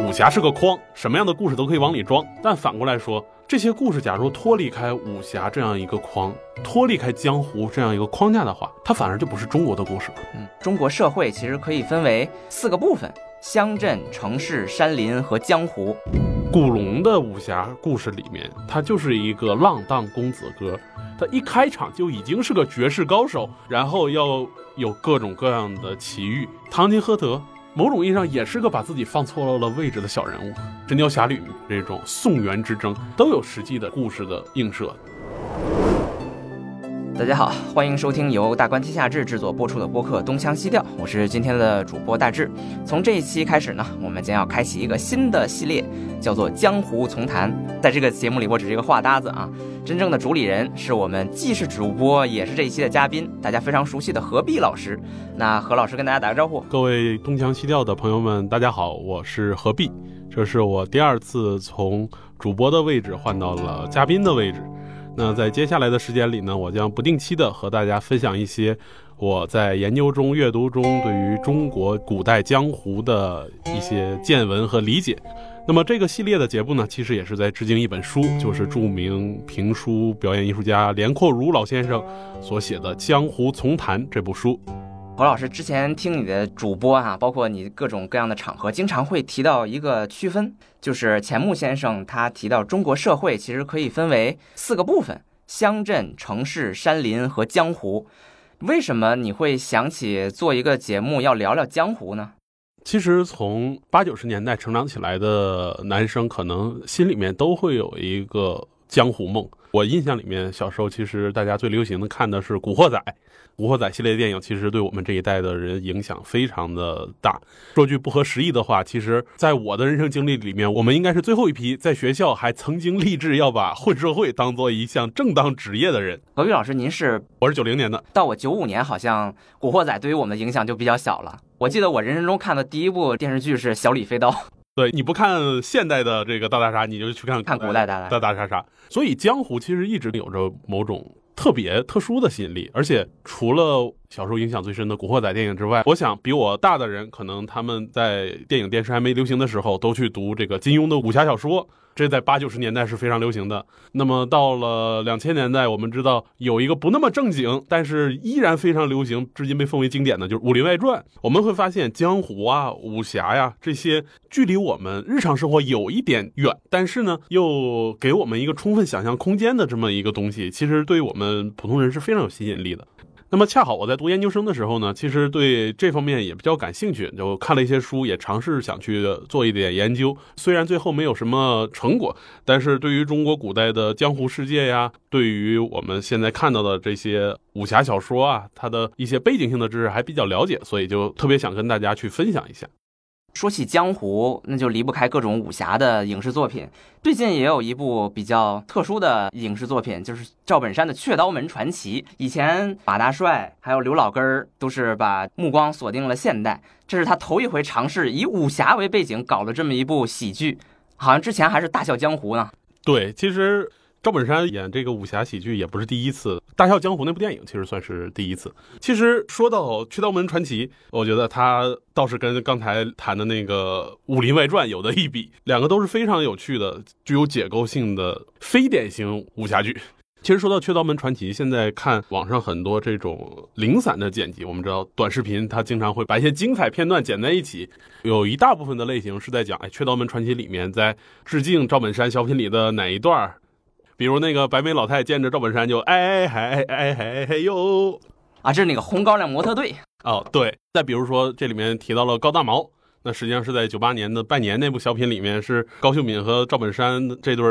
武侠是个筐，什么样的故事都可以往里装。但反过来说，这些故事假如脱离开武侠这样一个框，脱离开江湖这样一个框架的话，它反而就不是中国的故事了。嗯，中国社会其实可以分为四个部分：乡镇、城市、山林和江湖。古龙的武侠故事里面，他就是一个浪荡公子哥，他一开场就已经是个绝世高手，然后要有各种各样的奇遇。唐吉诃德。某种意义上也是个把自己放错了位置的小人物，《神雕侠侣》这种宋元之争都有实际的故事的映射。大家好，欢迎收听由大观天下志制作播出的播客《东腔西调》，我是今天的主播大志。从这一期开始呢，我们将要开启一个新的系列，叫做《江湖丛谈》。在这个节目里，我只是一个话搭子啊，真正的主理人是我们既是主播也是这一期的嘉宾，大家非常熟悉的何必老师。那何老师跟大家打个招呼，各位东腔西调的朋友们，大家好，我是何必，这是我第二次从主播的位置换到了嘉宾的位置。那在接下来的时间里呢，我将不定期的和大家分享一些我在研究中、阅读中对于中国古代江湖的一些见闻和理解。那么这个系列的节目呢，其实也是在致敬一本书，就是著名评书表演艺术家连阔如老先生所写的《江湖丛谈》这部书。何老师之前听你的主播啊，包括你各种各样的场合，经常会提到一个区分，就是钱穆先生他提到中国社会其实可以分为四个部分：乡镇、城市、山林和江湖。为什么你会想起做一个节目要聊聊江湖呢？其实从八九十年代成长起来的男生，可能心里面都会有一个江湖梦。我印象里面，小时候其实大家最流行的看的是《古惑仔》。《古惑仔》系列电影其实对我们这一代的人影响非常的大。说句不合时宜的话，其实，在我的人生经历里面，我们应该是最后一批在学校还曾经立志要把混社会当做一项正当职业的人。何必老师，您是？我是九零年的，到我九五年，好像《古惑仔》对于我们的影响就比较小了。我记得我人生中看的第一部电视剧是《小李飞刀》。对，你不看现代的这个大大杀，你就去看看古代大大大杀杀。所以江湖其实一直有着某种。特别特殊的吸引力，而且除了小时候影响最深的《古惑仔》电影之外，我想比我大的人，可能他们在电影电视还没流行的时候，都去读这个金庸的武侠小说。这在八九十年代是非常流行的。那么到了两千年代，我们知道有一个不那么正经，但是依然非常流行，至今被奉为经典的，就是《武林外传》。我们会发现，江湖啊、武侠呀这些，距离我们日常生活有一点远，但是呢，又给我们一个充分想象空间的这么一个东西，其实对于我们普通人是非常有吸引力的。那么恰好我在读研究生的时候呢，其实对这方面也比较感兴趣，就看了一些书，也尝试想去做一点研究。虽然最后没有什么成果，但是对于中国古代的江湖世界呀，对于我们现在看到的这些武侠小说啊，它的一些背景性的知识还比较了解，所以就特别想跟大家去分享一下。说起江湖，那就离不开各种武侠的影视作品。最近也有一部比较特殊的影视作品，就是赵本山的《雀刀门传奇》。以前马大帅还有刘老根儿都是把目光锁定了现代，这是他头一回尝试以武侠为背景搞了这么一部喜剧。好像之前还是《大笑江湖》呢。对，其实。赵本山演这个武侠喜剧也不是第一次，《大笑江湖》那部电影其实算是第一次。其实说到《雀刀门传奇》，我觉得他倒是跟刚才谈的那个《武林外传》有的一比，两个都是非常有趣的、具有解构性的非典型武侠剧。其实说到《雀刀门传奇》，现在看网上很多这种零散的剪辑，我们知道短视频它经常会把一些精彩片段剪在一起，有一大部分的类型是在讲，哎，《雀刀门传奇》里面在致敬赵本山小品里的哪一段比如那个白眉老太见着赵本山就哎嗨哎嗨嘿哟啊，这是那个红高粱模特队哦，对。再比如说这里面提到了高大毛，那实际上是在九八年的拜年那部小品里面是高秀敏和赵本山这对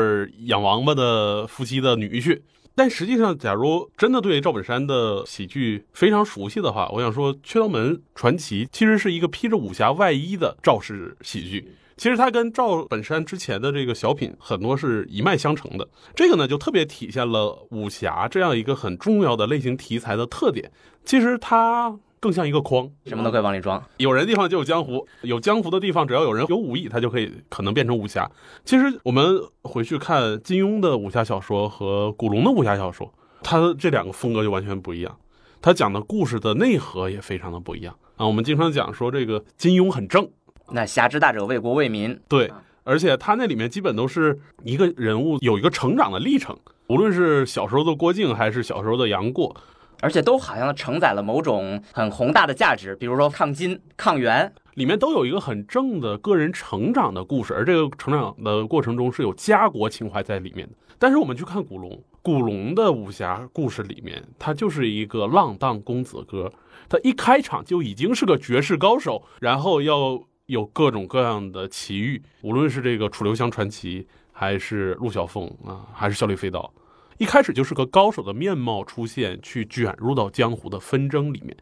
养王八的夫妻的女婿。但实际上，假如真的对赵本山的喜剧非常熟悉的话，我想说《雀刀门传奇》其实是一个披着武侠外衣的赵氏喜剧。其实它跟赵本山之前的这个小品很多是一脉相承的，这个呢就特别体现了武侠这样一个很重要的类型题材的特点。其实它更像一个筐，什么都可以往里装。有人的地方就有江湖，有江湖的地方，只要有人有武艺，他就可以可能变成武侠。其实我们回去看金庸的武侠小说和古龙的武侠小说，他这两个风格就完全不一样，他讲的故事的内核也非常的不一样啊。我们经常讲说这个金庸很正。那侠之大者，为国为民。对，而且他那里面基本都是一个人物有一个成长的历程，无论是小时候的郭靖还是小时候的杨过，而且都好像承载了某种很宏大的价值，比如说抗金、抗元，里面都有一个很正的个人成长的故事，而这个成长的过程中是有家国情怀在里面的。但是我们去看古龙，古龙的武侠故事里面，他就是一个浪荡公子哥，他一开场就已经是个绝世高手，然后要有各种各样的奇遇，无论是这个楚留香传奇，还是陆小凤啊，还是笑里飞刀，一开始就是个高手的面貌出现，去卷入到江湖的纷争里面。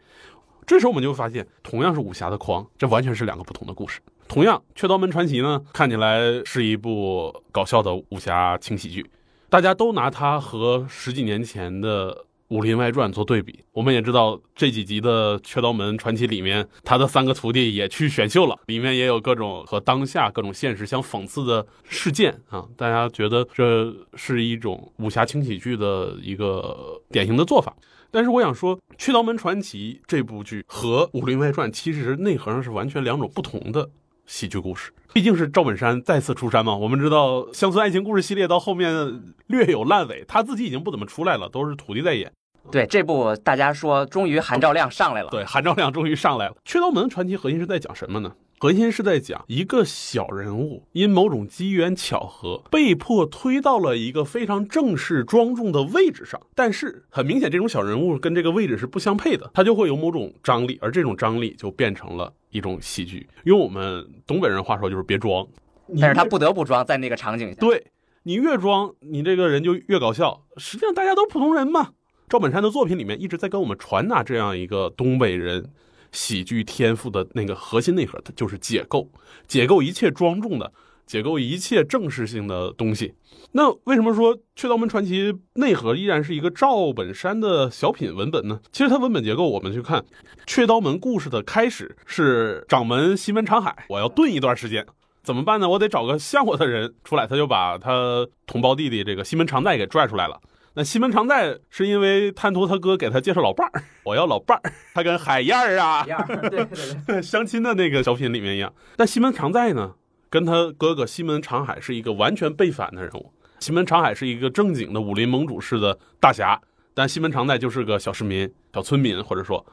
这时候我们就会发现，同样是武侠的框，这完全是两个不同的故事。同样，《雀刀门传奇》呢，看起来是一部搞笑的武侠轻喜剧，大家都拿它和十几年前的《武林外传》做对比。我们也知道这几集的《雀刀门传奇》里面，他的三个徒弟也去选秀了，里面也有各种和当下各种现实相讽刺的事件啊。大家觉得这是一种武侠轻喜剧的一个典型的做法。但是我想说，《雀刀门传奇》这部剧和《武林外传》其实内核上是完全两种不同的喜剧故事。毕竟是赵本山再次出山嘛。我们知道《乡村爱情故事》系列到后面略有烂尾，他自己已经不怎么出来了，都是徒弟在演。对这部，大家说终于韩兆亮上来了。对，韩兆亮终于上来了。《雀刀门传奇》核心是在讲什么呢？核心是在讲一个小人物因某种机缘巧合被迫推到了一个非常正式庄重的位置上，但是很明显这种小人物跟这个位置是不相配的，他就会有某种张力，而这种张力就变成了一种喜剧。用我们东北人话说就是别装，但是他不得不装在那个场景下。对你越装，你这个人就越搞笑。实际上大家都普通人嘛。赵本山的作品里面一直在跟我们传达这样一个东北人。喜剧天赋的那个核心内核，它就是解构，解构一切庄重的，解构一切正式性的东西。那为什么说《雀刀门传奇》内核依然是一个赵本山的小品文本呢？其实它文本结构，我们去看《雀刀门》故事的开始是掌门西门长海，我要炖一段时间，怎么办呢？我得找个像我的人出来，他就把他同胞弟弟这个西门长在给拽出来了。那西门常在是因为贪图他哥给他介绍老伴儿，我要老伴儿，他跟海燕儿啊，对对对，相亲的那个小品里面一样。但西门常在呢，跟他哥哥西门长海是一个完全背反的人物。西门长海是一个正经的武林盟主式的大侠，但西门常在就是个小市民、小村民，或者说，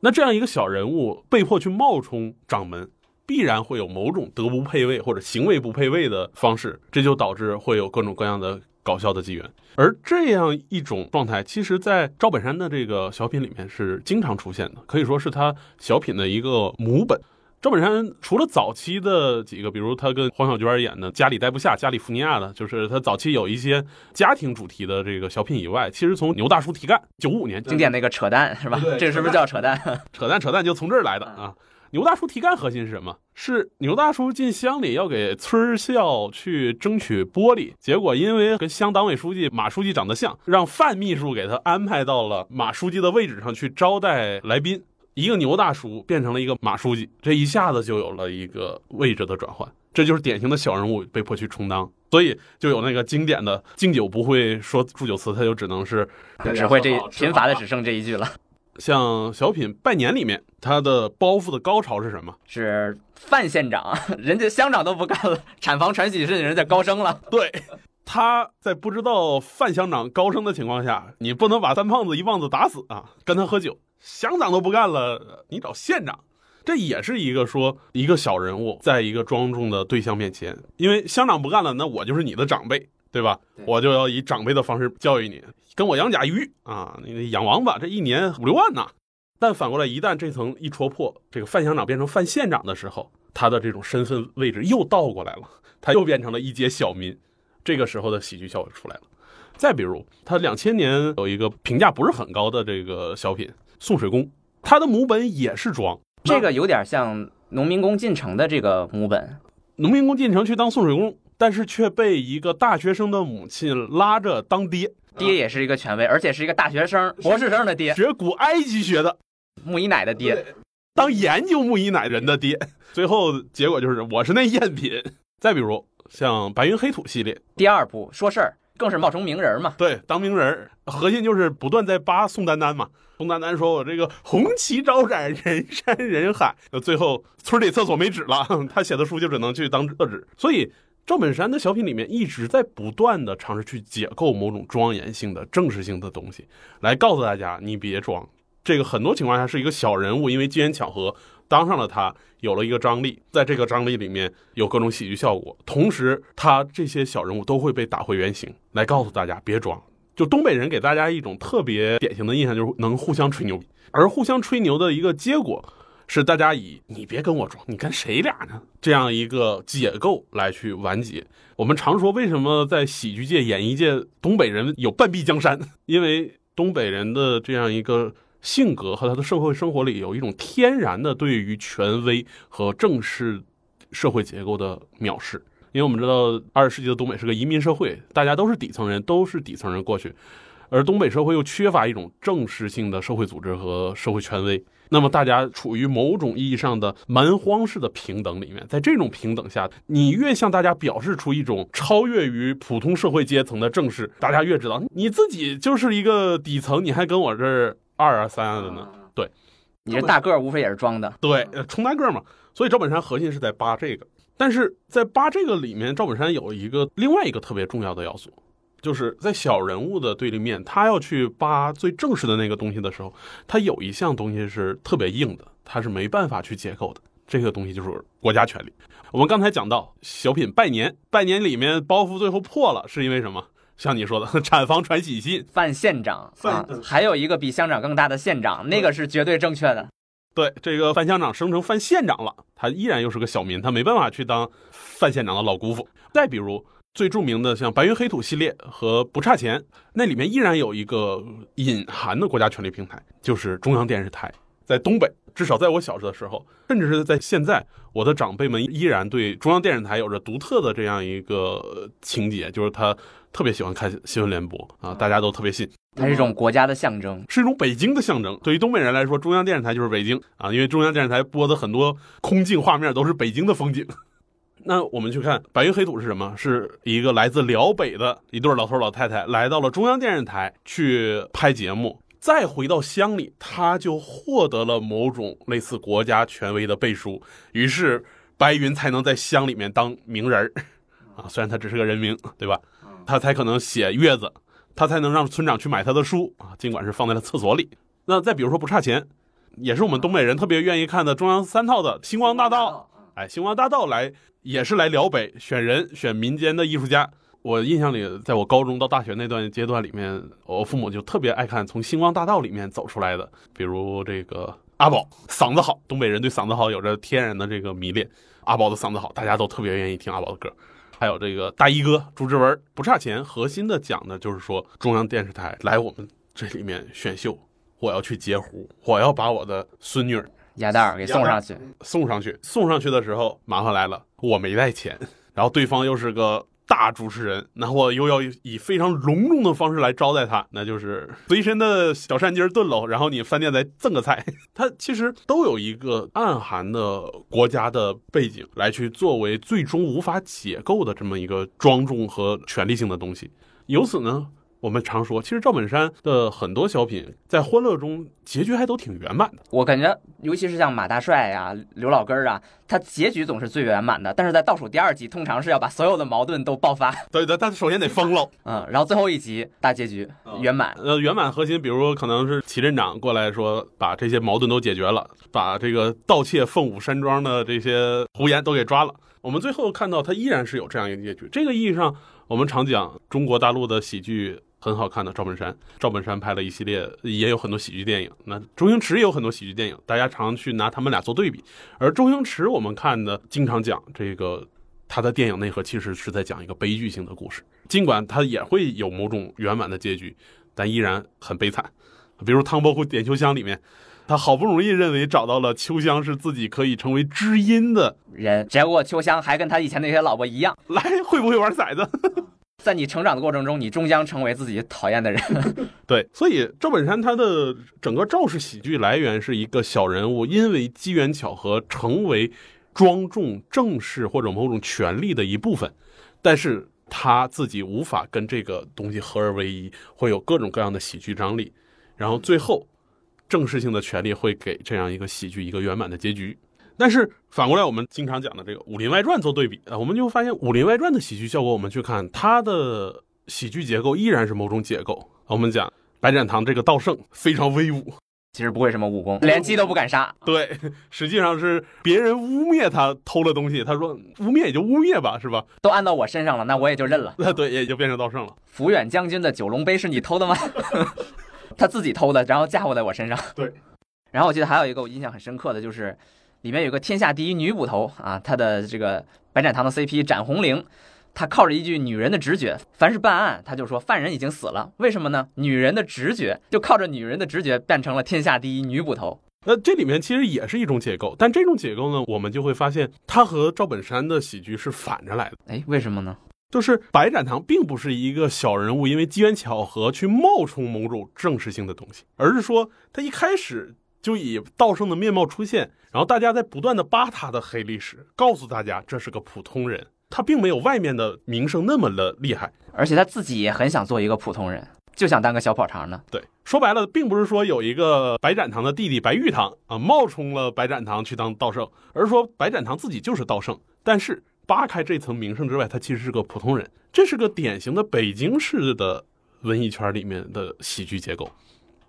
那这样一个小人物被迫去冒充掌门，必然会有某种德不配位或者行为不配位的方式，这就导致会有各种各样的。搞笑的机缘，而这样一种状态，其实，在赵本山的这个小品里面是经常出现的，可以说是他小品的一个母本。赵本山除了早期的几个，比如他跟黄小娟演的《家里待不下》《加利福尼亚》的，就是他早期有一些家庭主题的这个小品以外，其实从牛大叔提干九五年经典那个扯淡是吧？这个是不是叫扯淡？扯淡扯淡就从这儿来的啊。牛大叔提干核心是什么？是牛大叔进乡里要给村校去争取玻璃，结果因为跟乡党委书记马书记长得像，让范秘书给他安排到了马书记的位置上去招待来宾。一个牛大叔变成了一个马书记，这一下子就有了一个位置的转换。这就是典型的小人物被迫去充当，所以就有那个经典的敬酒不会说祝酒词，他就只能是只会这贫乏的只剩这一句了。像小品拜年里面，他的包袱的高潮是什么？是范县长，人家乡长都不干了，产房传喜事，人家高升了。对，他在不知道范乡长高升的情况下，你不能把三胖子一棒子打死啊！跟他喝酒，乡长都不干了，你找县长，这也是一个说一个小人物在一个庄重的对象面前，因为乡长不干了，那我就是你的长辈。对吧？我就要以长辈的方式教育你，跟我养甲鱼啊，你养王八，这一年五六万呢。但反过来，一旦这层一戳破，这个范乡长变成范县长的时候，他的这种身份位置又倒过来了，他又变成了一介小民。这个时候的喜剧效果出来了。再比如，他两千年有一个评价不是很高的这个小品《送水工》，他的母本也是装，这个有点像农民工进城的这个母本，农民工进城去当送水工。但是却被一个大学生的母亲拉着当爹，爹也是一个权威，而且是一个大学生、博士生的爹，学古埃及学的，木伊奶的爹，当研究木伊奶人的爹，最后结果就是我是那赝品。再比如像白云黑土系列第二部说事儿，更是冒充名人嘛。对，当名人儿，核心就是不断在扒宋丹丹嘛。宋丹丹说：“我这个红旗招展，人山人海。”最后村里厕所没纸了，他写的书就只能去当厕纸。所以赵本山的小品里面一直在不断的尝试去解构某种庄严性的、正式性的东西，来告诉大家：你别装。这个很多情况下是一个小人物，因为机缘巧合当上了他，有了一个张力，在这个张力里面有各种喜剧效果，同时他这些小人物都会被打回原形，来告诉大家别装。就东北人给大家一种特别典型的印象，就是能互相吹牛逼，而互相吹牛的一个结果是大家以“你别跟我装，你跟谁俩呢”这样一个解构来去完结。我们常说，为什么在喜剧界、演艺界，东北人有半壁江山？因为东北人的这样一个性格和他的社会生活里有一种天然的对于权威和正式社会结构的藐视。因为我们知道，二十世纪的东北是个移民社会，大家都是底层人，都是底层人过去，而东北社会又缺乏一种正式性的社会组织和社会权威，那么大家处于某种意义上的蛮荒式的平等里面，在这种平等下，你越向大家表示出一种超越于普通社会阶层的正式，大家越知道你自己就是一个底层，你还跟我这儿二啊三啊的呢？对，你这大个儿无非也是装的，对，充大个儿嘛。所以赵本山核心是在扒这个。但是在扒这个里面，赵本山有一个另外一个特别重要的要素，就是在小人物的对立面，他要去扒最正式的那个东西的时候，他有一项东西是特别硬的，他是没办法去解构的。这个东西就是国家权力。我们刚才讲到小品拜年，拜年里面包袱最后破了，是因为什么？像你说的，产房传喜信，范县长啊，还有一个比乡长更大的县长，那个是绝对正确的。对这个范乡长升成范县长了，他依然又是个小民，他没办法去当范县长的老姑父。再比如最著名的像《白云黑土》系列和《不差钱》，那里面依然有一个隐含的国家权力平台，就是中央电视台。在东北，至少在我小时的时候，甚至是在现在，我的长辈们依然对中央电视台有着独特的这样一个情节，就是他特别喜欢看新闻联播啊，大家都特别信。它是一种国家的象征，是一种北京的象征。对于东北人来说，中央电视台就是北京啊，因为中央电视台播的很多空镜画面都是北京的风景。那我们去看《白云黑土》是什么？是一个来自辽北的一对老头老太太来到了中央电视台去拍节目，再回到乡里，他就获得了某种类似国家权威的背书，于是白云才能在乡里面当名人 啊。虽然他只是个人名，对吧？他才可能写月子。他才能让村长去买他的书啊，尽管是放在了厕所里。那再比如说不差钱，也是我们东北人特别愿意看的中央三套的《星光大道》。哎，《星光大道》来也是来辽北选人选民间的艺术家。我印象里，在我高中到大学那段阶段里面，我父母就特别爱看从《星光大道》里面走出来的，比如这个阿宝嗓子好，东北人对嗓子好有着天然的这个迷恋。阿宝的嗓子好，大家都特别愿意听阿宝的歌。还有这个大衣哥朱之文不差钱，核心的讲的就是说中央电视台来我们这里面选秀，我要去截胡，我要把我的孙女儿鸭蛋儿给送上去，送上去，送上去的时候麻烦来了，我没带钱，然后对方又是个。大主持人，那我又要以非常隆重的方式来招待他，那就是随身的小扇鸡炖喽，然后你饭店再赠个菜，他其实都有一个暗含的国家的背景来去作为最终无法解构的这么一个庄重和权力性的东西，由此呢。我们常说，其实赵本山的很多小品在欢乐中结局还都挺圆满的。我感觉，尤其是像马大帅呀、刘老根儿啊，他结局总是最圆满的。但是在倒数第二集，通常是要把所有的矛盾都爆发。对 对，但首先得疯了，嗯，然后最后一集大结局圆满。呃，圆满核心，比如说可能是齐镇长过来说，把这些矛盾都解决了，把这个盗窃凤舞山庄的这些胡言都给抓了。我们最后看到，他依然是有这样一个结局。这个意义上，我们常讲中国大陆的喜剧。很好看的赵本山，赵本山拍了一系列，也有很多喜剧电影。那周星驰也有很多喜剧电影，大家常去拿他们俩做对比。而周星驰，我们看的经常讲这个，他的电影内核其实是在讲一个悲剧性的故事，尽管他也会有某种圆满的结局，但依然很悲惨。比如《唐伯虎点秋香》里面，他好不容易认为找到了秋香是自己可以成为知音的人，结果秋香还跟他以前那些老婆一样，来会不会玩骰子？在你成长的过程中，你终将成为自己讨厌的人。对，所以赵本山他的整个赵氏喜剧来源是一个小人物，因为机缘巧合成为庄重正式或者某种权力的一部分，但是他自己无法跟这个东西合而为一，会有各种各样的喜剧张力，然后最后正式性的权利会给这样一个喜剧一个圆满的结局。但是反过来，我们经常讲的这个《武林外传》做对比啊，我们就发现《武林外传》的喜剧效果，我们去看它的喜剧结构依然是某种结构。我们讲白展堂这个道圣非常威武，其实不会什么武功，连鸡都不敢杀。对，实际上是别人污蔑他偷了东西，他说污蔑也就污蔑吧，是吧？都按到我身上了，那我也就认了。那 对，也就变成道圣了。抚远将军的九龙杯是你偷的吗？他自己偷的，然后嫁祸在我身上。对。然后我记得还有一个我印象很深刻的就是，里面有个天下第一女捕头啊，她的这个白展堂的 CP 展红绫。她靠着一句女人的直觉，凡是办案，她就说犯人已经死了。为什么呢？女人的直觉，就靠着女人的直觉变成了天下第一女捕头。那这里面其实也是一种解构，但这种解构呢，我们就会发现它和赵本山的喜剧是反着来的。哎，为什么呢？就是白展堂并不是一个小人物，因为机缘巧合去冒充某种正式性的东西，而是说他一开始就以道圣的面貌出现，然后大家在不断的扒他的黑历史，告诉大家这是个普通人。他并没有外面的名声那么的厉害，而且他自己也很想做一个普通人，就想当个小跑堂呢。对，说白了，并不是说有一个白展堂的弟弟白玉堂啊冒充了白展堂去当道圣，而是说白展堂自己就是道圣，但是扒开这层名声之外，他其实是个普通人。这是个典型的北京市的文艺圈里面的喜剧结构。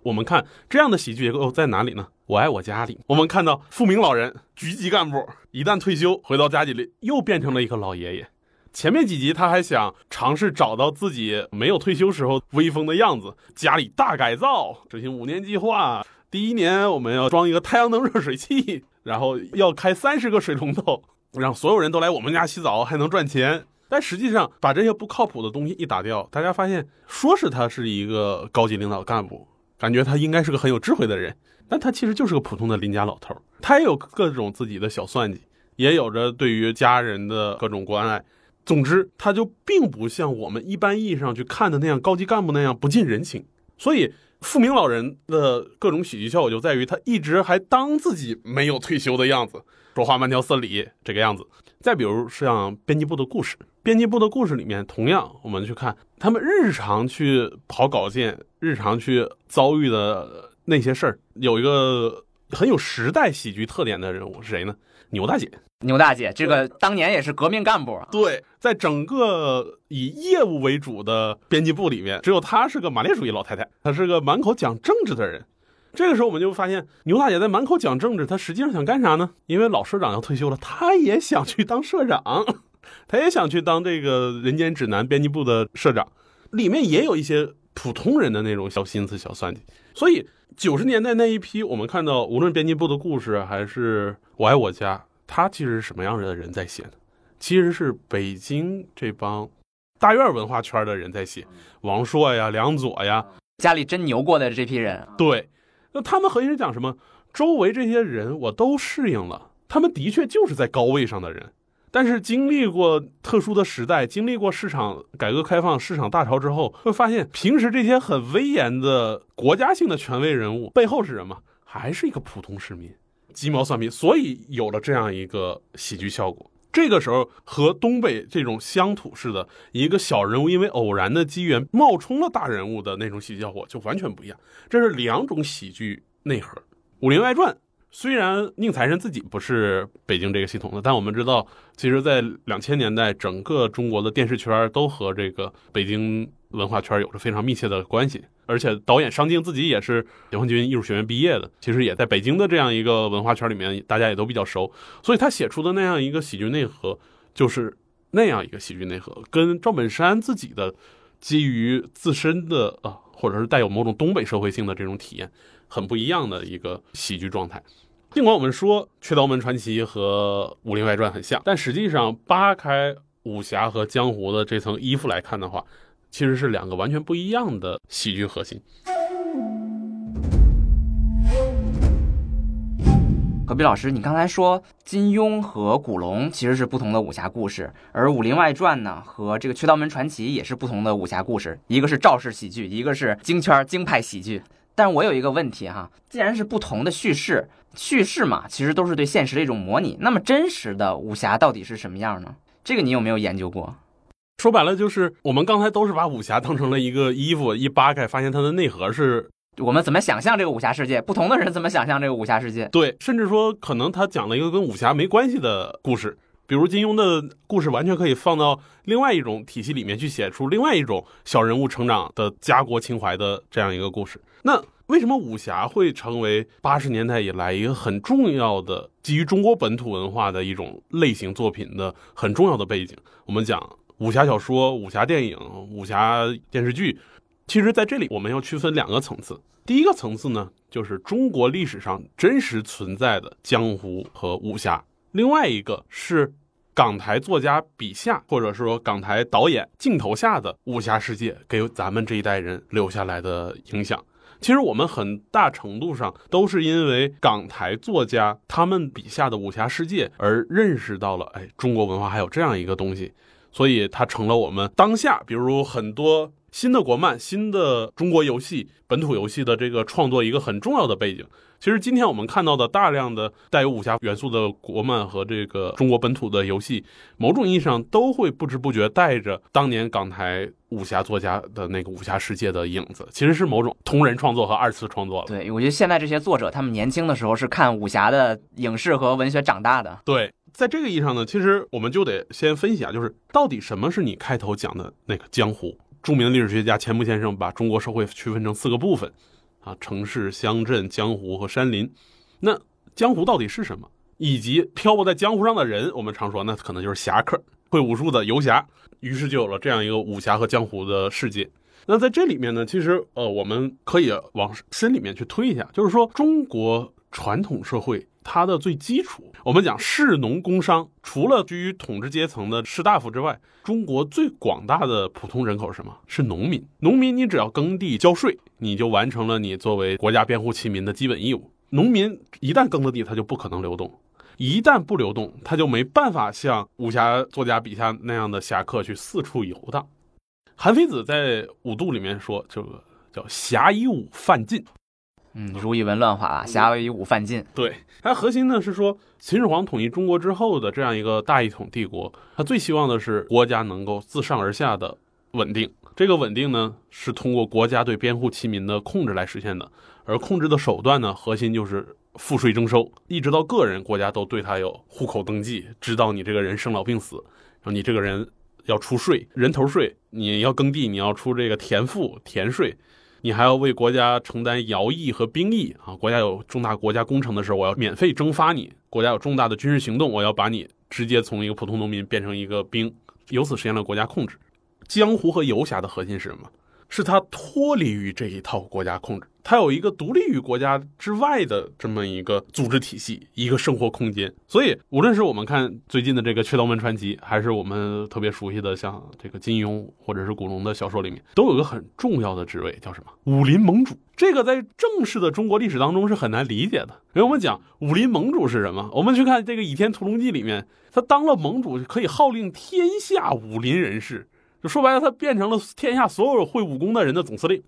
我们看这样的喜剧结构在哪里呢？我爱我家里，我们看到富明老人局级干部一旦退休回到家里，又变成了一个老爷爷。前面几集他还想尝试找到自己没有退休时候威风的样子，家里大改造，执行五年计划。第一年我们要装一个太阳能热水器，然后要开三十个水龙头，让所有人都来我们家洗澡，还能赚钱。但实际上把这些不靠谱的东西一打掉，大家发现说是他是一个高级领导干部。感觉他应该是个很有智慧的人，但他其实就是个普通的邻家老头。他也有各种自己的小算计，也有着对于家人的各种关爱。总之，他就并不像我们一般意义上去看的那样高级干部那样不近人情。所以，富明老人的各种喜剧效果就在于他一直还当自己没有退休的样子，说话慢条斯理这个样子。再比如像编辑部的故事，编辑部的故事里面，同样我们去看他们日常去跑稿件，日常去遭遇的那些事儿，有一个很有时代喜剧特点的人物是谁呢？牛大姐。牛大姐，这个当年也是革命干部。对，在整个以业务为主的编辑部里面，只有她是个马列主义老太太，她是个满口讲政治的人。这个时候，我们就发现牛大姐在满口讲政治，她实际上想干啥呢？因为老社长要退休了，她也想去当社长，她也想去当这个《人间指南》编辑部的社长。里面也有一些普通人的那种小心思、小算计。所以九十年代那一批，我们看到无论编辑部的故事，还是《我爱我家》，他其实是什么样的人在写呢？其实是北京这帮大院文化圈的人在写，王朔呀、梁左呀，家里真牛过的这批人。对。那他们核心是讲什么？周围这些人我都适应了，他们的确就是在高位上的人，但是经历过特殊的时代，经历过市场改革开放、市场大潮之后，会发现平时这些很威严的国家性的权威人物背后是什么？还是一个普通市民，鸡毛蒜皮，所以有了这样一个喜剧效果。这个时候和东北这种乡土式的一个小人物，因为偶然的机缘冒充了大人物的那种喜剧效果就完全不一样。这是两种喜剧内核。《武林外传》虽然宁财神自己不是北京这个系统的，但我们知道，其实，在两千年代，整个中国的电视圈都和这个北京。文化圈有着非常密切的关系，而且导演商静自己也是解放军艺术学院毕业的，其实也在北京的这样一个文化圈里面，大家也都比较熟，所以他写出的那样一个喜剧内核，就是那样一个喜剧内核，跟赵本山自己的基于自身的啊，或者是带有某种东北社会性的这种体验，很不一样的一个喜剧状态。尽管我们说《缺刀门传奇》和《武林外传》很像，但实际上扒开武侠和江湖的这层衣服来看的话，其实是两个完全不一样的喜剧核心。何必老师，你刚才说金庸和古龙其实是不同的武侠故事，而《武林外传》呢和这个《缺刀门传奇》也是不同的武侠故事，一个是赵氏喜剧，一个是京圈京派喜剧。但我有一个问题哈，既然是不同的叙事，叙事嘛，其实都是对现实的一种模拟。那么真实的武侠到底是什么样呢？这个你有没有研究过？说白了就是我们刚才都是把武侠当成了一个衣服，一扒开发现它的内核是我们怎么想象这个武侠世界？不同的人怎么想象这个武侠世界？对，甚至说可能他讲了一个跟武侠没关系的故事，比如金庸的故事完全可以放到另外一种体系里面去写出另外一种小人物成长的家国情怀的这样一个故事。那为什么武侠会成为八十年代以来一个很重要的基于中国本土文化的一种类型作品的很重要的背景？我们讲武侠小说、武侠电影、武侠电视剧。其实，在这里我们要区分两个层次。第一个层次呢，就是中国历史上真实存在的江湖和武侠；另外一个是港台作家笔下，或者说港台导演镜头下的武侠世界给咱们这一代人留下来的影响。其实，我们很大程度上都是因为港台作家他们笔下的武侠世界而认识到了，哎，中国文化还有这样一个东西，所以它成了我们当下，比如很多。新的国漫、新的中国游戏、本土游戏的这个创作一个很重要的背景。其实今天我们看到的大量的带有武侠元素的国漫和这个中国本土的游戏，某种意义上都会不知不觉带着当年港台武侠作家的那个武侠世界的影子。其实是某种同人创作和二次创作了。对，我觉得现在这些作者他们年轻的时候是看武侠的影视和文学长大的。对，在这个意义上呢，其实我们就得先分析啊，就是到底什么是你开头讲的那个江湖。著名的历史学家钱穆先生把中国社会区分成四个部分，啊，城市、乡镇、江湖和山林。那江湖到底是什么？以及漂泊在江湖上的人，我们常说那可能就是侠客，会武术的游侠。于是就有了这样一个武侠和江湖的世界。那在这里面呢，其实呃，我们可以往深里面去推一下，就是说中国传统社会。它的最基础，我们讲士农工商，除了居于统治阶层的士大夫之外，中国最广大的普通人口是什么？是农民。农民，你只要耕地交税，你就完成了你作为国家编户齐民的基本义务。农民一旦耕了地，他就不可能流动，一旦不流动，他就没办法像武侠作家笔下那样的侠客去四处游荡。韩非子在《五度》里面说，这个叫侠以武犯禁。嗯，如意文乱华，侠以武犯禁。对，它核心呢是说，秦始皇统一中国之后的这样一个大一统帝国，他最希望的是国家能够自上而下的稳定。这个稳定呢，是通过国家对边户齐民的控制来实现的。而控制的手段呢，核心就是赋税征收，一直到个人，国家都对他有户口登记，知道你这个人生老病死，然后你这个人要出税，人头税，你要耕地，你要出这个田赋、田税。你还要为国家承担徭役和兵役啊！国家有重大国家工程的时候，我要免费征发你；国家有重大的军事行动，我要把你直接从一个普通农民变成一个兵，由此实现了国家控制。江湖和游侠的核心是什么？是他脱离于这一套国家控制。它有一个独立于国家之外的这么一个组织体系，一个生活空间。所以，无论是我们看最近的这个《雀刀门传奇》，还是我们特别熟悉的像这个金庸或者是古龙的小说里面，都有个很重要的职位，叫什么？武林盟主。这个在正式的中国历史当中是很难理解的。给我们讲武林盟主是什么？我们去看这个《倚天屠龙记》里面，他当了盟主，可以号令天下武林人士，就说白了，他变成了天下所有会武功的人的总司令。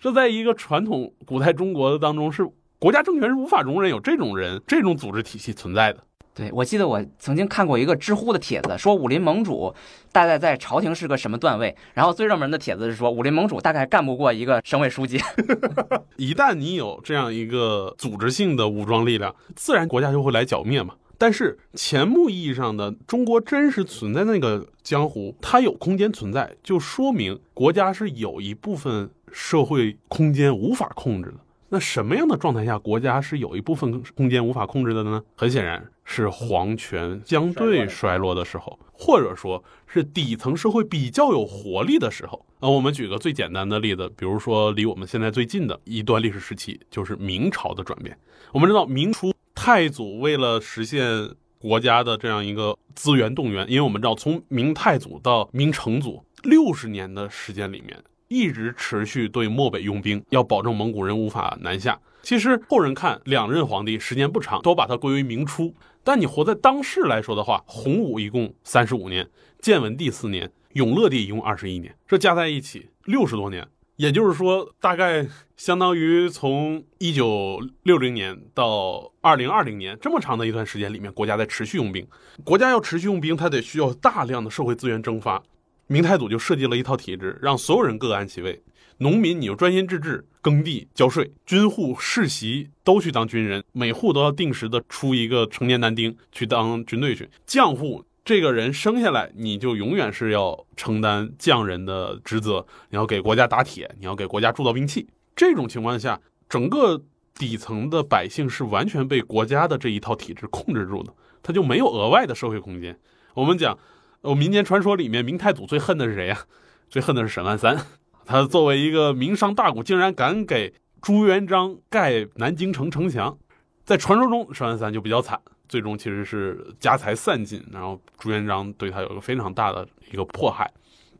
这在一个传统古代中国的当中，是国家政权是无法容忍有这种人、这种组织体系存在的。对，我记得我曾经看过一个知乎的帖子，说武林盟主大概在朝廷是个什么段位。然后最热门的帖子是说，武林盟主大概干不过一个省委书记。一旦你有这样一个组织性的武装力量，自然国家就会来剿灭嘛。但是钱穆意义上的中国真实存在那个江湖，它有空间存在，就说明国家是有一部分。社会空间无法控制的，那什么样的状态下国家是有一部分空间无法控制的呢？很显然是皇权相对衰落的时候，或者说是底层社会比较有活力的时候。那我们举个最简单的例子，比如说离我们现在最近的一段历史时期，就是明朝的转变。我们知道明初太祖为了实现国家的这样一个资源动员，因为我们知道从明太祖到明成祖六十年的时间里面。一直持续对漠北用兵，要保证蒙古人无法南下。其实后人看两任皇帝时间不长，都把它归为明初。但你活在当世来说的话，洪武一共三十五年，建文帝四年，永乐帝一共二十一年，这加在一起六十多年。也就是说，大概相当于从一九六零年到二零二零年这么长的一段时间里面，国家在持续用兵。国家要持续用兵，它得需要大量的社会资源蒸发。明太祖就设计了一套体制，让所有人各安其位。农民你就专心致志耕地交税，军户世袭都去当军人，每户都要定时的出一个成年男丁去当军队去。将户这个人生下来你就永远是要承担匠人的职责，你要给国家打铁，你要给国家铸造兵器。这种情况下，整个底层的百姓是完全被国家的这一套体制控制住的，他就没有额外的社会空间。我们讲，呃，民间传说里面明太祖最恨的是谁呀？最恨的是沈万三。他作为一个名商大贾，竟然敢给朱元璋盖南京城城墙。在传说中，沈万三就比较惨，最终其实是家财散尽，然后朱元璋对他有个非常大的一个迫害。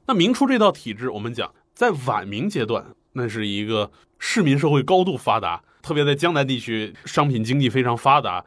那明初这套体制，我们讲在晚明阶段，那是一个市民社会高度发达，特别在江南地区，商品经济非常发达，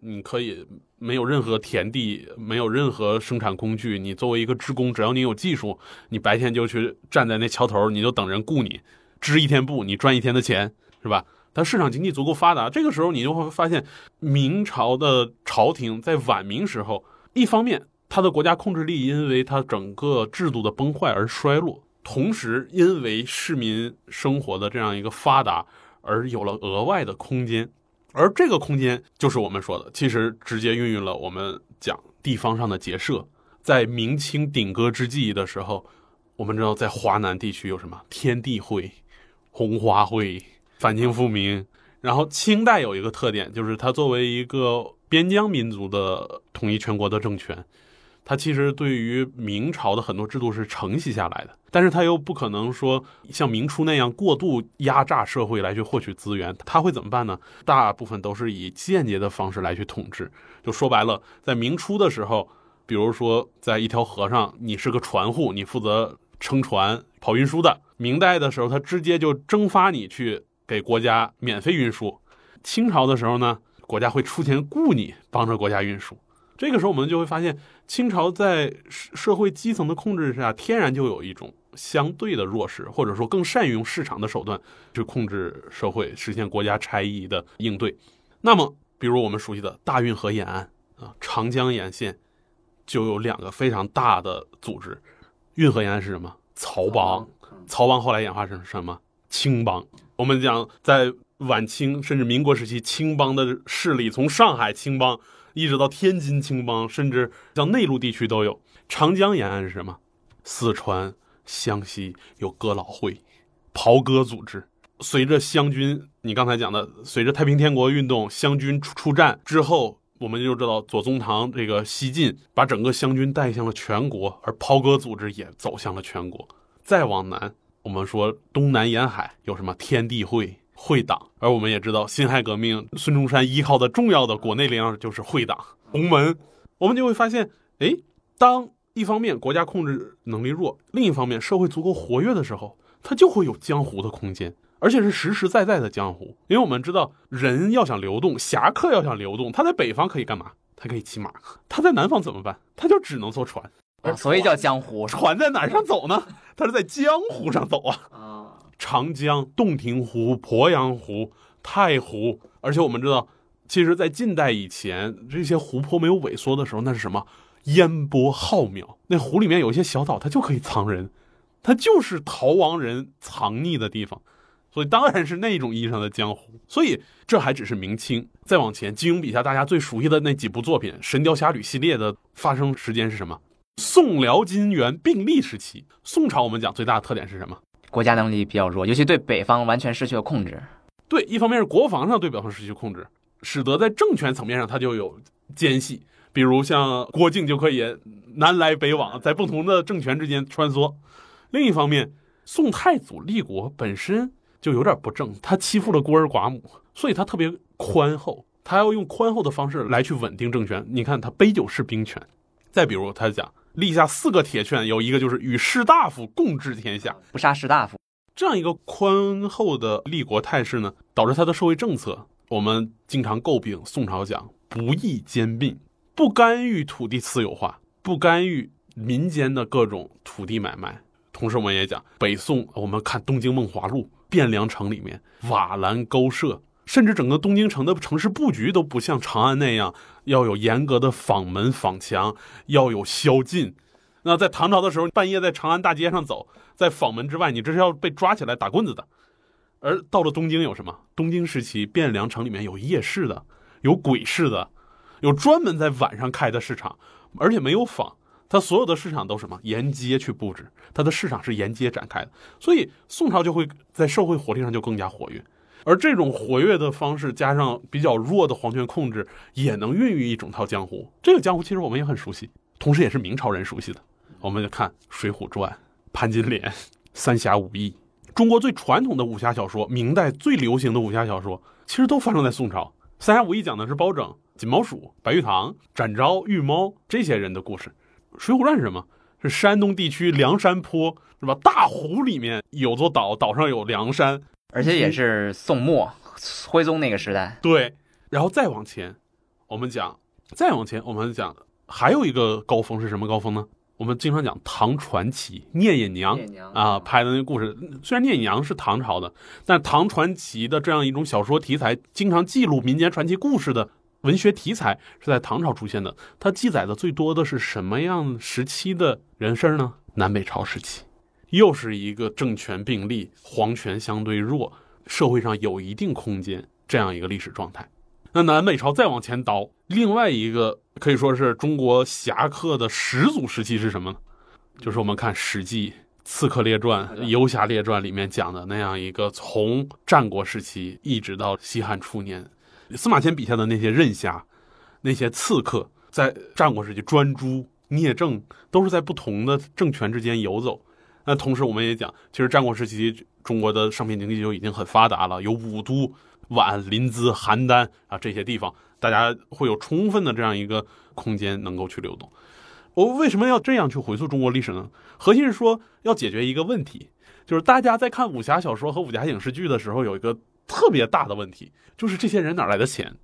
你可以。没有任何田地，没有任何生产工具。你作为一个织工，只要你有技术，你白天就去站在那桥头，你就等人雇你织一天布，你赚一天的钱，是吧？但市场经济足够发达，这个时候你就会发现，明朝的朝廷在晚明时候，一方面他的国家控制力因为他整个制度的崩坏而衰落，同时因为市民生活的这样一个发达而有了额外的空间。而这个空间就是我们说的，其实直接孕育了我们讲地方上的结社。在明清鼎歌之际的时候，我们知道在华南地区有什么天地会、红花会、反清复明。然后清代有一个特点，就是它作为一个边疆民族的统一全国的政权。它其实对于明朝的很多制度是承袭下来的，但是它又不可能说像明初那样过度压榨社会来去获取资源，它会怎么办呢？大部分都是以间接的方式来去统治。就说白了，在明初的时候，比如说在一条河上，你是个船户，你负责撑船跑运输的。明代的时候，他直接就征发你去给国家免费运输。清朝的时候呢，国家会出钱雇你帮着国家运输。这个时候，我们就会发现，清朝在社会基层的控制下，天然就有一种相对的弱势，或者说更善于用市场的手段去控制社会，实现国家差异的应对。那么，比如我们熟悉的大运河沿岸啊，长江沿线，就有两个非常大的组织。运河沿岸是什么？漕帮。漕帮后来演化成什么？青帮。我们讲，在晚清甚至民国时期，青帮的势力从上海青帮。一直到天津青帮，甚至像内陆地区都有。长江沿岸是什么？四川、湘西有哥老会、袍哥组织。随着湘军，你刚才讲的，随着太平天国运动，湘军出出战之后，我们就知道左宗棠这个西进，把整个湘军带向了全国，而袍哥组织也走向了全国。再往南，我们说东南沿海有什么天地会？会党，而我们也知道，辛亥革命孙中山依靠的重要的国内力量就是会党、洪门。我们就会发现，哎，当一方面国家控制能力弱，另一方面社会足够活跃的时候，它就会有江湖的空间，而且是实实在在的江湖。因为我们知道，人要想流动，侠客要想流动，他在北方可以干嘛？他可以骑马。他在南方怎么办？他就只能坐船。所以叫江湖。船在哪上走呢？他是在江湖上走啊。长江、洞庭湖、鄱阳湖、太湖，而且我们知道，其实，在近代以前，这些湖泊没有萎缩的时候，那是什么？烟波浩渺。那湖里面有一些小岛，它就可以藏人，它就是逃亡人藏匿的地方。所以，当然是那种意义上的江湖。所以，这还只是明清。再往前，金庸笔下大家最熟悉的那几部作品《神雕侠侣》系列的发生时间是什么？宋辽金元并立时期。宋朝我们讲最大的特点是什么？国家能力比较弱，尤其对北方完全失去了控制。对，一方面是国防上对北方失去控制，使得在政权层面上它就有间隙。比如像郭靖就可以南来北往，在不同的政权之间穿梭。另一方面，宋太祖立国本身就有点不正，他欺负了孤儿寡母，所以他特别宽厚，他要用宽厚的方式来去稳定政权。你看他杯酒释兵权。再比如他讲。立下四个铁券，有一个就是与士大夫共治天下，不杀士大夫。这样一个宽厚的立国态势呢，导致他的社会政策，我们经常诟病宋朝讲不义兼并，不干预土地私有化，不干预民间的各种土地买卖。同时，我们也讲北宋，我们看《东京梦华录》，汴梁城里面瓦栏沟舍。甚至整个东京城的城市布局都不像长安那样，要有严格的坊门坊墙，要有宵禁，那在唐朝的时候，半夜在长安大街上走，在坊门之外，你这是要被抓起来打棍子的。而到了东京有什么？东京时期，汴梁城里面有夜市的，有鬼市的，有专门在晚上开的市场，而且没有坊，它所有的市场都什么沿街去布置，它的市场是沿街展开的，所以宋朝就会在社会活力上就更加活跃。而这种活跃的方式，加上比较弱的皇权控制，也能孕育一整套江湖。这个江湖其实我们也很熟悉，同时也是明朝人熟悉的。我们就看《水浒传》、潘金莲、三侠五义，中国最传统的武侠小说，明代最流行的武侠小说，其实都发生在宋朝。三侠五义讲的是包拯、金毛鼠、白玉堂、展昭、玉猫这些人的故事。《水浒传》是什么？是山东地区梁山坡，是吧？大湖里面有座岛，岛上有梁山，而且也是宋末徽宗那个时代。对，然后再往前，我们讲，再往前，我们讲，还有一个高峰是什么高峰呢？我们经常讲唐传奇，聂隐娘啊拍的那个故事。虽然聂隐娘是唐朝的，但唐传奇的这样一种小说题材，经常记录民间传奇故事的文学题材是在唐朝出现的。它记载的最多的是什么样时期的人事呢？南北朝时期，又是一个政权并立，皇权相对弱，社会上有一定空间这样一个历史状态。那南北朝再往前倒，另外一个可以说是中国侠客的始祖时期是什么呢？就是我们看《史记·刺客列传》《游侠列传》里面讲的那样一个从战国时期一直到西汉初年，司马迁笔下的那些任侠、那些刺客，在战国时期专诸、聂政都是在不同的政权之间游走。那同时我们也讲，其实战国时期中国的商品经济就已经很发达了，有武都。宛、临淄、邯郸啊，这些地方，大家会有充分的这样一个空间能够去流动。我为什么要这样去回溯中国历史呢？核心是说要解决一个问题，就是大家在看武侠小说和武侠影视剧的时候，有一个特别大的问题，就是这些人哪来的钱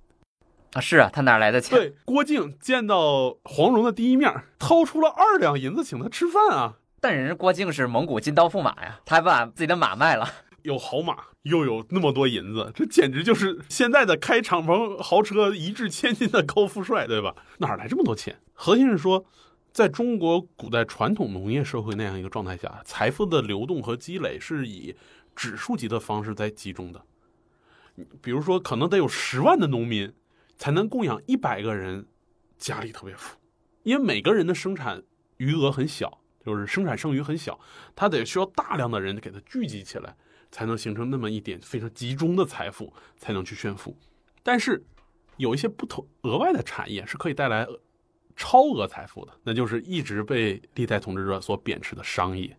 啊？是啊，他哪来的钱？对，郭靖见到黄蓉的第一面，掏出了二两银子请他吃饭啊。但人家郭靖是蒙古金刀驸马呀，他还把自己的马卖了。有好马，又有那么多银子，这简直就是现在的开敞篷豪车一掷千金的高富帅，对吧？哪来这么多钱？核心是说，在中国古代传统农业社会那样一个状态下，财富的流动和积累是以指数级的方式在集中的。比如说，可能得有十万的农民才能供养一百个人，家里特别富，因为每个人的生产余额很小，就是生产剩余很小，他得需要大量的人给他聚集起来。才能形成那么一点非常集中的财富，才能去炫富。但是，有一些不同额外的产业是可以带来超额财富的，那就是一直被历代统治者所贬斥的商业，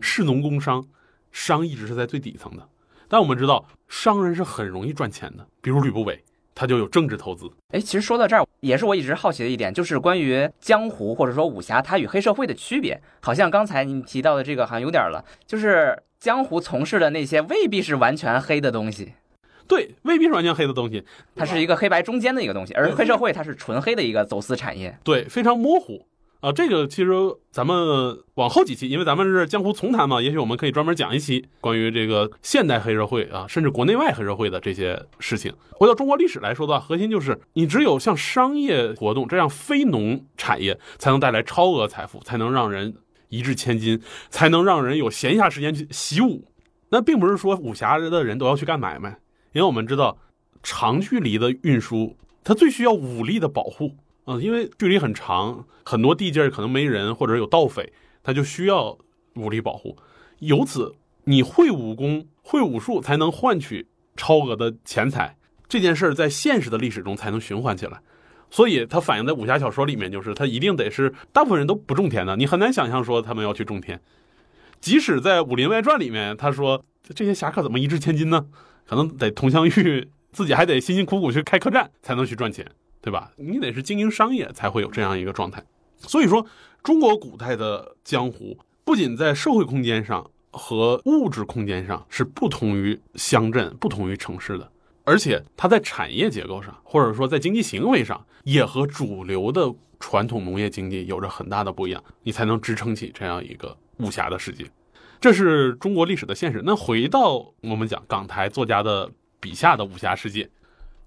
士农工商，商一直是在最底层的。但我们知道，商人是很容易赚钱的，比如吕不韦。他就有政治投资。哎，其实说到这儿，也是我一直好奇的一点，就是关于江湖或者说武侠，它与黑社会的区别。好像刚才您提到的这个，好像有点了，就是江湖从事的那些未必是完全黑的东西。对，未必是完全黑的东西，它是一个黑白中间的一个东西，而黑社会它是纯黑的一个走私产业。对，非常模糊。啊，这个其实咱们往后几期，因为咱们是江湖丛谈嘛，也许我们可以专门讲一期关于这个现代黑社会啊，甚至国内外黑社会的这些事情。回到中国历史来说的话，核心就是你只有像商业活动这样非农产业，才能带来超额财富，才能让人一掷千金，才能让人有闲暇时间去习武。那并不是说武侠的人都要去干买卖，因为我们知道长距离的运输，它最需要武力的保护。嗯，因为距离很长，很多地界可能没人，或者有盗匪，他就需要武力保护。由此，你会武功、会武术，才能换取超额的钱财。这件事儿在现实的历史中才能循环起来。所以，它反映在武侠小说里面，就是他一定得是大部分人都不种田的，你很难想象说他们要去种田。即使在《武林外传》里面，他说这些侠客怎么一掷千金呢？可能得佟湘玉自己还得辛辛苦苦去开客栈才能去赚钱。对吧？你得是经营商业才会有这样一个状态。所以说，中国古代的江湖不仅在社会空间上和物质空间上是不同于乡镇、不同于城市的，而且它在产业结构上，或者说在经济行为上，也和主流的传统农业经济有着很大的不一样。你才能支撑起这样一个武侠的世界。这是中国历史的现实。那回到我们讲港台作家的笔下的武侠世界。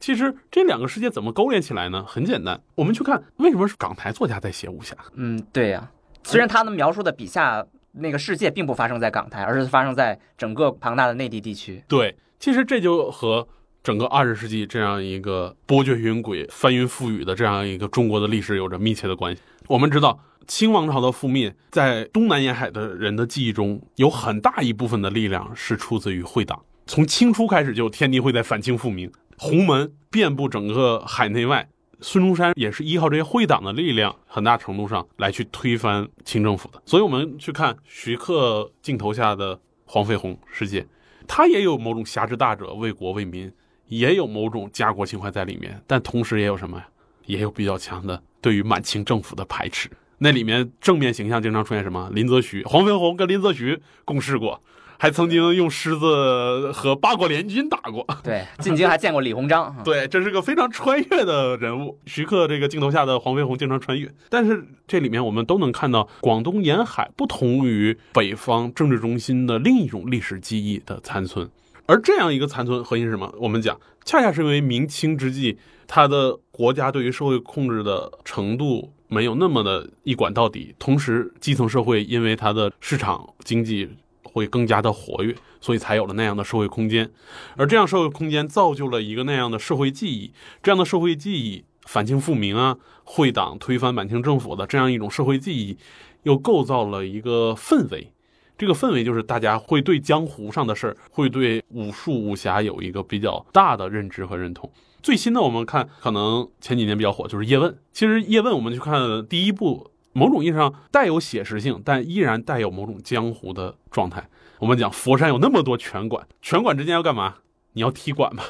其实这两个世界怎么勾连起来呢？很简单，我们去看为什么是港台作家在写武侠。嗯，对呀，虽然他们描述的笔下那个世界并不发生在港台，而是发生在整个庞大的内地地区。对，其实这就和整个二十世纪这样一个波谲云诡、翻云覆雨的这样一个中国的历史有着密切的关系。我们知道，清王朝的覆灭，在东南沿海的人的记忆中，有很大一部分的力量是出自于会党。从清初开始，就天地会在反清复明，洪门遍布整个海内外。孙中山也是依靠这些会党的力量，很大程度上来去推翻清政府的。所以，我们去看徐克镜头下的黄飞鸿世界，他也有某种侠之大者，为国为民，也有某种家国情怀在里面。但同时也有什么呀？也有比较强的对于满清政府的排斥。那里面正面形象经常出现什么？林则徐，黄飞鸿跟林则徐共事过。还曾经用狮子和八国联军打过，对，进京还见过李鸿章，对，这是个非常穿越的人物。徐克这个镜头下的黄飞鸿经常穿越，但是这里面我们都能看到广东沿海不同于北方政治中心的另一种历史记忆的残存，而这样一个残存核心是什么？我们讲，恰恰是因为明清之际，他的国家对于社会控制的程度没有那么的一管到底，同时基层社会因为它的市场经济。会更加的活跃，所以才有了那样的社会空间，而这样社会空间造就了一个那样的社会记忆，这样的社会记忆，反清复明啊，会党推翻满清政府的这样一种社会记忆，又构造了一个氛围，这个氛围就是大家会对江湖上的事儿，会对武术武侠有一个比较大的认知和认同。最新的我们看，可能前几年比较火就是叶问，其实叶问我们去看第一部。某种意义上带有写实性，但依然带有某种江湖的状态。我们讲佛山有那么多拳馆，拳馆之间要干嘛？你要踢馆嘛，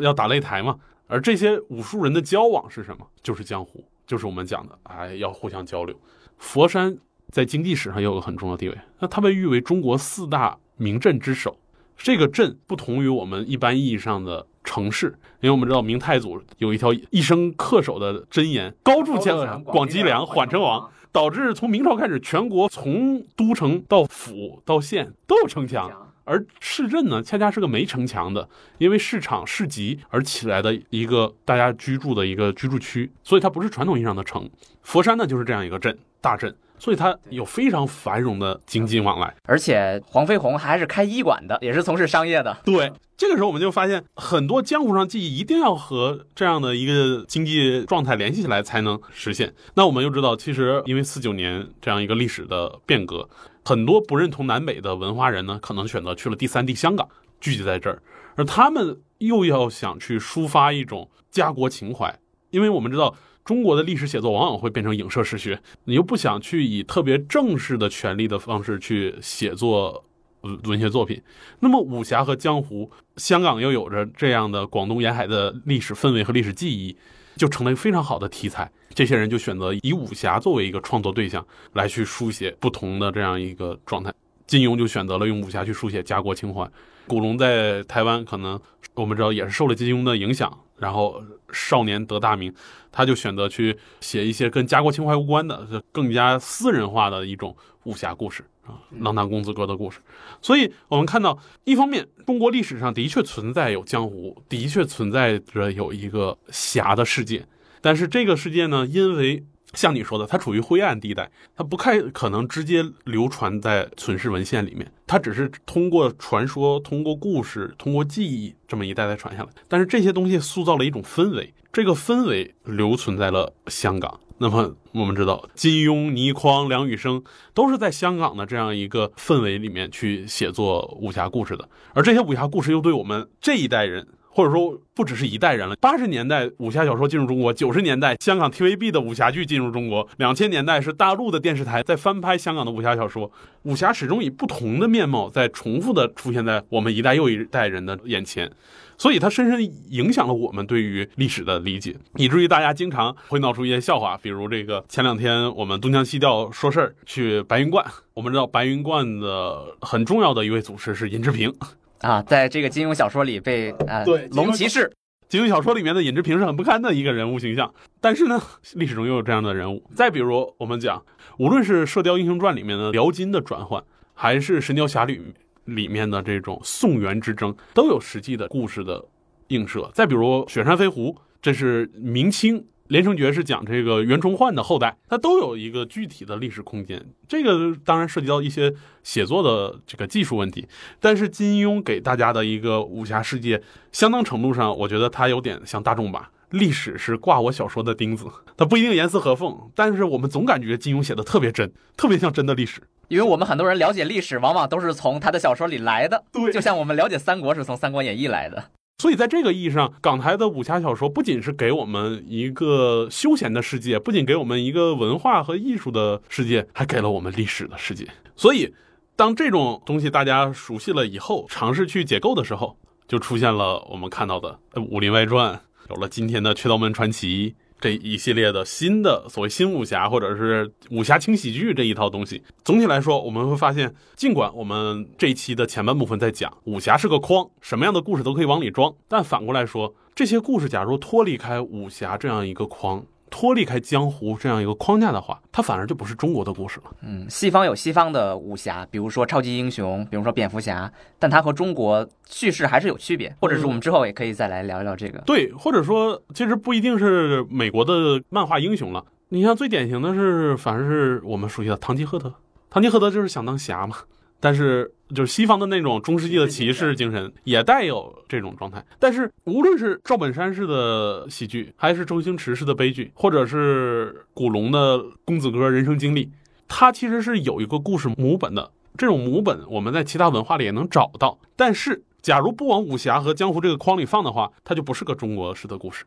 要打擂台嘛。而这些武术人的交往是什么？就是江湖，就是我们讲的，哎，要互相交流。佛山在经济史上也有个很重要的地位，那它被誉为中国四大名镇之首。这个镇不同于我们一般意义上的城市，因为我们知道明太祖有一条一生恪守的箴言：高筑墙，广积粮，缓称王。导致从明朝开始，全国从都城到府到县都有城墙，而市镇呢，恰恰是个没城墙的，因为市场市集而起来的一个大家居住的一个居住区，所以它不是传统意义上的城。佛山呢，就是这样一个镇，大镇。所以它有非常繁荣的经济往来，而且黄飞鸿还是开医馆的，也是从事商业的。对，这个时候我们就发现，很多江湖上记忆一定要和这样的一个经济状态联系起来才能实现。那我们又知道，其实因为四九年这样一个历史的变革，很多不认同南北的文化人呢，可能选择去了第三地香港，聚集在这儿，而他们又要想去抒发一种家国情怀，因为我们知道。中国的历史写作往往会变成影射史学，你又不想去以特别正式的权力的方式去写作文文学作品，那么武侠和江湖，香港又有着这样的广东沿海的历史氛围和历史记忆，就成了一个非常好的题材。这些人就选择以武侠作为一个创作对象来去书写不同的这样一个状态。金庸就选择了用武侠去书写家国情怀，古龙在台湾可能我们知道也是受了金庸的影响。然后少年得大名，他就选择去写一些跟家国情怀无关的、更加私人化的一种武侠故事啊，浪荡公子哥的故事。所以，我们看到，一方面，中国历史上的确存在有江湖，的确存在着有一个侠的世界，但是这个世界呢，因为像你说的，它处于灰暗地带，它不太可能直接流传在存世文献里面，它只是通过传说、通过故事、通过记忆这么一代代传下来。但是这些东西塑造了一种氛围，这个氛围留存在了香港。那么我们知道，金庸、倪匡、梁羽生都是在香港的这样一个氛围里面去写作武侠故事的，而这些武侠故事又对我们这一代人。或者说不只是一代人了。八十年代武侠小说进入中国，九十年代香港 TVB 的武侠剧进入中国，两千年代是大陆的电视台在翻拍香港的武侠小说。武侠始终以不同的面貌在重复的出现在我们一代又一代人的眼前，所以它深深影响了我们对于历史的理解，以至于大家经常会闹出一些笑话，比如这个前两天我们东腔西调说事儿去白云观，我们知道白云观的很重要的一位祖师是尹志平。啊，在这个金庸小说里被啊，对龙骑士，金庸小说里面的尹志平是很不堪的一个人物形象，但是呢，历史中又有这样的人物。再比如我们讲，无论是《射雕英雄传》里面的辽金的转换，还是《神雕侠侣》里面的这种宋元之争，都有实际的故事的映射。再比如《雪山飞狐》，这是明清连城诀是讲这个袁崇焕的后代，它都有一个具体的历史空间。这个当然涉及到一些写作的这个技术问题，但是金庸给大家的一个武侠世界，相当程度上，我觉得它有点像大众吧。历史是挂我小说的钉子，它不一定严丝合缝，但是我们总感觉金庸写的特别真，特别像真的历史。因为我们很多人了解历史，往往都是从他的小说里来的，对就像我们了解三国是从《三国演义》来的。所以在这个意义上，港台的武侠小说不仅是给我们一个休闲的世界，不仅给我们一个文化和艺术的世界，还给了我们历史的世界。所以，当这种东西大家熟悉了以后，尝试去解构的时候，就出现了我们看到的《武林外传》，有了今天的《缺刀门传奇》。这一系列的新的所谓新武侠或者是武侠轻喜剧这一套东西，总体来说，我们会发现，尽管我们这一期的前半部分在讲武侠是个框，什么样的故事都可以往里装，但反过来说，这些故事假如脱离开武侠这样一个框。脱离开江湖这样一个框架的话，它反而就不是中国的故事了。嗯，西方有西方的武侠，比如说超级英雄，比如说蝙蝠侠，但它和中国叙事还是有区别。或者是我们之后也可以再来聊一聊这个。对，或者说其实不一定是美国的漫画英雄了。你像最典型的是，反正是我们熟悉的堂吉诃德。堂吉诃德就是想当侠嘛。但是，就是西方的那种中世纪的骑士精神，也带有这种状态。但是，无论是赵本山式的喜剧，还是周星驰式的悲剧，或者是古龙的公子哥人生经历，它其实是有一个故事母本的。这种母本，我们在其他文化里也能找到。但是，假如不往武侠和江湖这个框里放的话，它就不是个中国式的故事。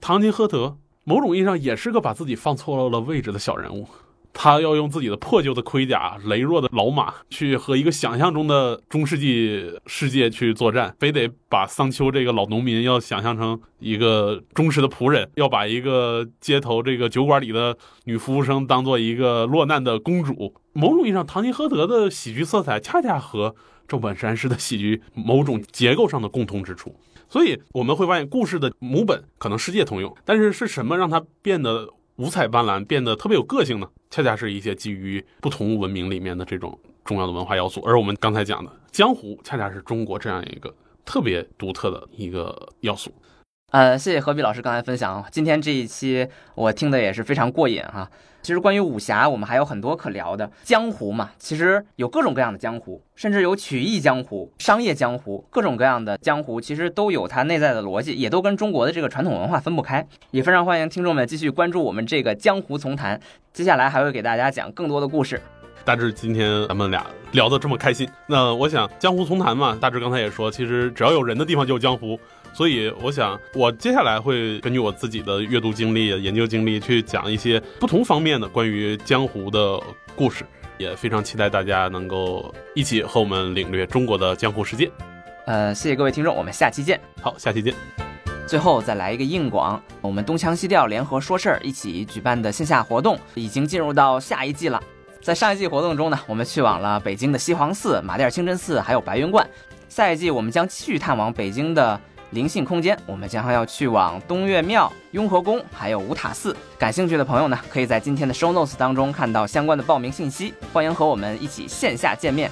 唐吉诃德，某种意义上也是个把自己放错了位置的小人物。他要用自己的破旧的盔甲、羸弱的老马，去和一个想象中的中世纪世界去作战，非得把桑丘这个老农民要想象成一个忠实的仆人，要把一个街头这个酒馆里的女服务生当做一个落难的公主。某种意义上，唐吉诃德的喜剧色彩恰恰和赵本山式的喜剧某种结构上的共通之处。所以我们会发现，故事的母本可能世界通用，但是是什么让它变得？五彩斑斓，变得特别有个性呢，恰恰是一些基于不同文明里面的这种重要的文化要素。而我们刚才讲的江湖，恰恰是中国这样一个特别独特的一个要素。呃，谢谢何必老师刚才分享，今天这一期我听的也是非常过瘾哈。其实关于武侠，我们还有很多可聊的。江湖嘛，其实有各种各样的江湖，甚至有曲艺江湖、商业江湖，各种各样的江湖，其实都有它内在的逻辑，也都跟中国的这个传统文化分不开。也非常欢迎听众们继续关注我们这个江湖丛谈，接下来还会给大家讲更多的故事。大致今天咱们俩聊得这么开心，那我想江湖丛谈嘛，大致刚才也说，其实只要有人的地方就有江湖。所以，我想，我接下来会根据我自己的阅读经历、研究经历，去讲一些不同方面的关于江湖的故事。也非常期待大家能够一起和我们领略中国的江湖世界。呃，谢谢各位听众，我们下期见。好，下期见。最后再来一个硬广，我们东腔西调联合说事儿一起举办的线下活动已经进入到下一季了。在上一季活动中呢，我们去往了北京的西黄寺、马甸清真寺，还有白云观。下一季我们将继续探往北京的。灵性空间，我们将要去往东岳庙、雍和宫，还有五塔寺。感兴趣的朋友呢，可以在今天的 show notes 当中看到相关的报名信息。欢迎和我们一起线下见面。